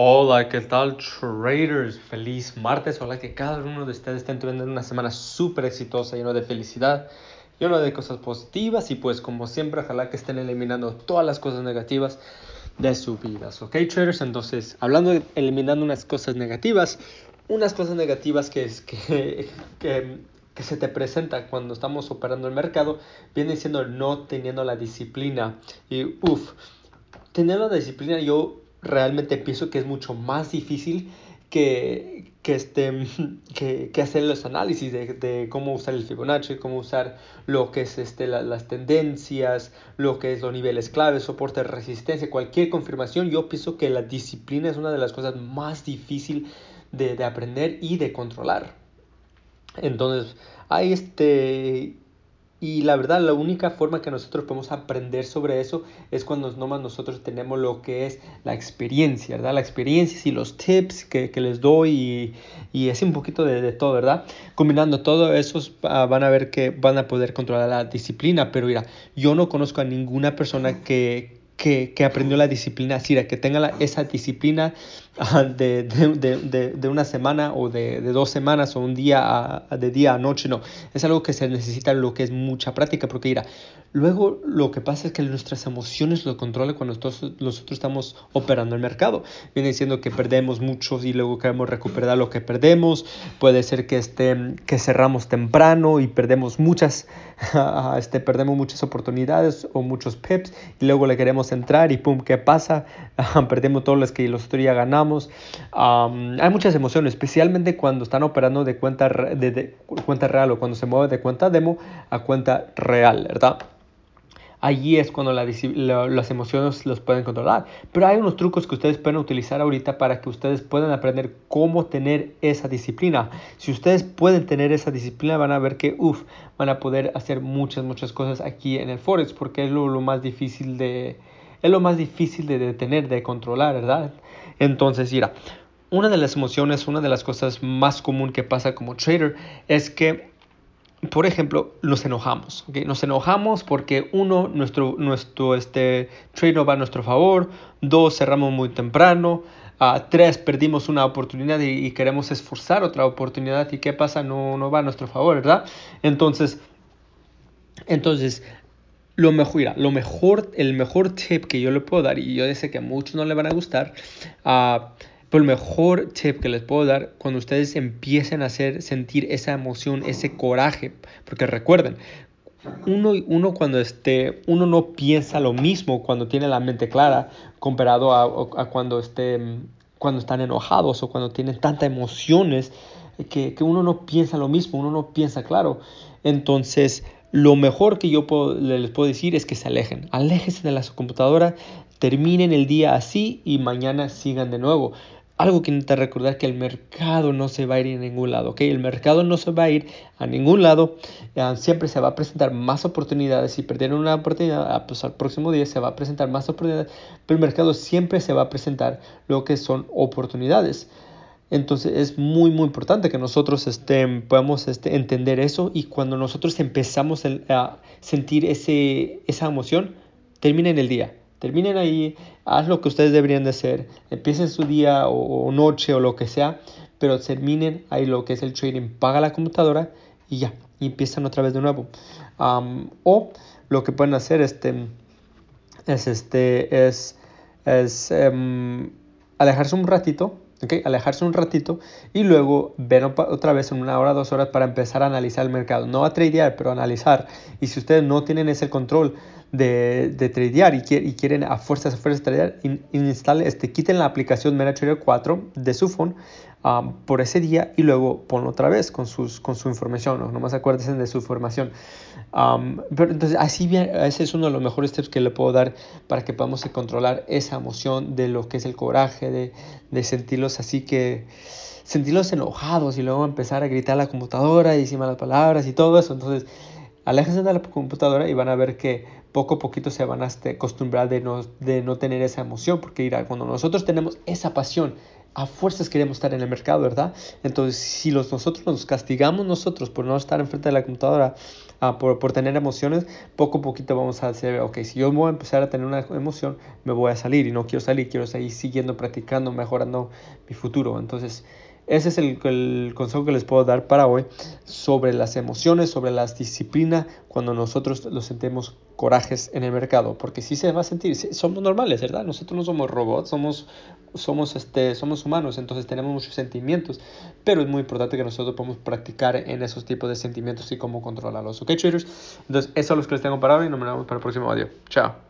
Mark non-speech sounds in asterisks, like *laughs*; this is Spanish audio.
Hola, ¿qué tal traders? Feliz martes. Hola, que cada uno de ustedes esté teniendo una semana súper exitosa, lleno de felicidad, lleno de cosas positivas y pues como siempre, ojalá que estén eliminando todas las cosas negativas de sus vidas. ¿Ok, traders? Entonces, hablando de eliminando unas cosas negativas, unas cosas negativas que, es, que, *laughs* que, que se te presenta cuando estamos operando el mercado, viene siendo no teniendo la disciplina. Y uff, teniendo la disciplina yo realmente pienso que es mucho más difícil que, que, este, *laughs* que, que hacer los análisis de, de, cómo usar el Fibonacci, cómo usar lo que es este, la, las tendencias, lo que es los niveles clave, soporte, resistencia, cualquier confirmación. Yo pienso que la disciplina es una de las cosas más difíciles de, de aprender y de controlar. Entonces, hay este y la verdad, la única forma que nosotros podemos aprender sobre eso es cuando nomás nosotros tenemos lo que es la experiencia, ¿verdad? La experiencia y los tips que, que les doy y, y, es un poquito de, de, todo, ¿verdad? Combinando todo eso, uh, van a ver que van a poder controlar la disciplina, pero mira, yo no conozco a ninguna persona que, que, que aprendió la disciplina así, que tenga la, esa disciplina *laughs* de, de, de, de, una semana o de, dos semanas o un día a, de día a noche, no. Es algo que se necesita lo que es mucha práctica, porque mira, luego lo que pasa es que nuestras emociones lo controlan cuando nosotros, nosotros estamos operando el mercado. Viene diciendo que perdemos mucho y luego queremos recuperar lo que perdemos. Puede ser que, este, que cerramos temprano y perdemos muchas, *laughs* este, perdemos muchas oportunidades o muchos pips y luego le queremos entrar y pum, ¿qué pasa? *laughs* perdemos todos los que nosotros ya ganamos hay muchas emociones, especialmente cuando están operando de cuenta, de, de, cuenta real o cuando se mueve de cuenta demo a cuenta real, ¿verdad? Allí es cuando la, la, las emociones los pueden controlar. Pero hay unos trucos que ustedes pueden utilizar ahorita para que ustedes puedan aprender cómo tener esa disciplina. Si ustedes pueden tener esa disciplina, van a ver que, uff, van a poder hacer muchas, muchas cosas aquí en el Forex, porque es lo, lo más difícil de, es lo más difícil de detener, de controlar, ¿verdad? Entonces, mira, una de las emociones, una de las cosas más común que pasa como trader es que, por ejemplo, nos enojamos. ¿okay? Nos enojamos porque uno, nuestro, nuestro este, trade va a nuestro favor, dos, cerramos muy temprano, uh, tres, perdimos una oportunidad y, y, queremos esforzar otra oportunidad y qué pasa, no, no va a nuestro favor, ¿verdad? Entonces, entonces lo mejor, mira, lo mejor, el mejor tip que yo le puedo dar, y yo sé que a muchos no le van a gustar, uh, pero el mejor tip que les puedo dar cuando ustedes empiecen a hacer sentir esa emoción, ese coraje, porque recuerden, uno, uno cuando esté, uno no piensa lo mismo cuando tiene la mente clara comparado a, cuando esté, cuando están enojados o cuando tienen tantas emociones que, que uno no piensa lo mismo, uno no piensa claro. Entonces, lo mejor que yo les puedo decir es que se alejen. Aléjense de la computadora, terminen el día así y mañana sigan de nuevo. Algo que necesita recordar que el mercado no se va a ir a ningún lado, ¿ok? El mercado no se va a ir a ningún lado. Siempre se va a presentar más oportunidades. Si perdieron una oportunidad, pues al próximo día se va a presentar más oportunidades. Pero el mercado siempre se va a presentar lo que son oportunidades. Entonces es muy muy importante que nosotros este, podamos este, entender eso y cuando nosotros empezamos a sentir ese, esa emoción, terminen el día. Terminen ahí, haz lo que ustedes deberían de hacer, empiecen su día o, noche o lo que sea, pero terminen ahí lo que es el trading, paga la computadora y ya, empiezan otra vez de nuevo. O lo que pueden hacer este, es, este, es, es um, alejarse un ratito Alejarse un ratito y luego ver otra vez en una hora, dos horas para empezar a analizar el mercado. No a tradear, pero analizar. Y si ustedes no tienen ese control de, de tradear y, quieren a fuerzas, a fuerzas tradear, in, instalen, este, quiten la aplicación MetaTrader 4 de su phone um, por ese día y luego ponlo otra vez con, sus, con su información. ¿no? Nomás acuérdense de su información. Um, pero entonces, así bien, ese es uno de los mejores tips que le puedo dar para que podamos controlar esa emoción de lo que es el coraje, de, de sentirlos así que sentirlos enojados y luego empezar a gritar a la computadora y decir malas palabras y todo eso. Entonces, aléjense de la computadora y van a ver que poco a poquito se van a este, acostumbrar de no, de no tener esa emoción, porque mira, cuando nosotros tenemos esa pasión, a fuerzas queremos estar en el mercado, ¿verdad? Entonces, si los, nosotros nos castigamos nosotros por no estar enfrente de la computadora, uh, por, por, tener emociones, poco a poquito vamos a hacer, ok, si yo voy a empezar a tener una emoción, me voy a salir y no quiero salir, quiero seguir siguiendo practicando, mejorando mi futuro. Entonces, ese es el, consejo que les puedo dar para hoy sobre las emociones, sobre las disciplinas cuando nosotros lo sentimos corajes en el mercado, porque sí se va a sentir, somos normales, ¿verdad? Nosotros no somos robots, somos, somos, este, somos humanos, entonces tenemos muchos sentimientos, pero es muy importante que nosotros podamos practicar en esos tipos de sentimientos y cómo controlarlos, ¿ok, traders? Entonces, eso es lo que les tengo para hoy y nos vemos para el próximo audio. Chao.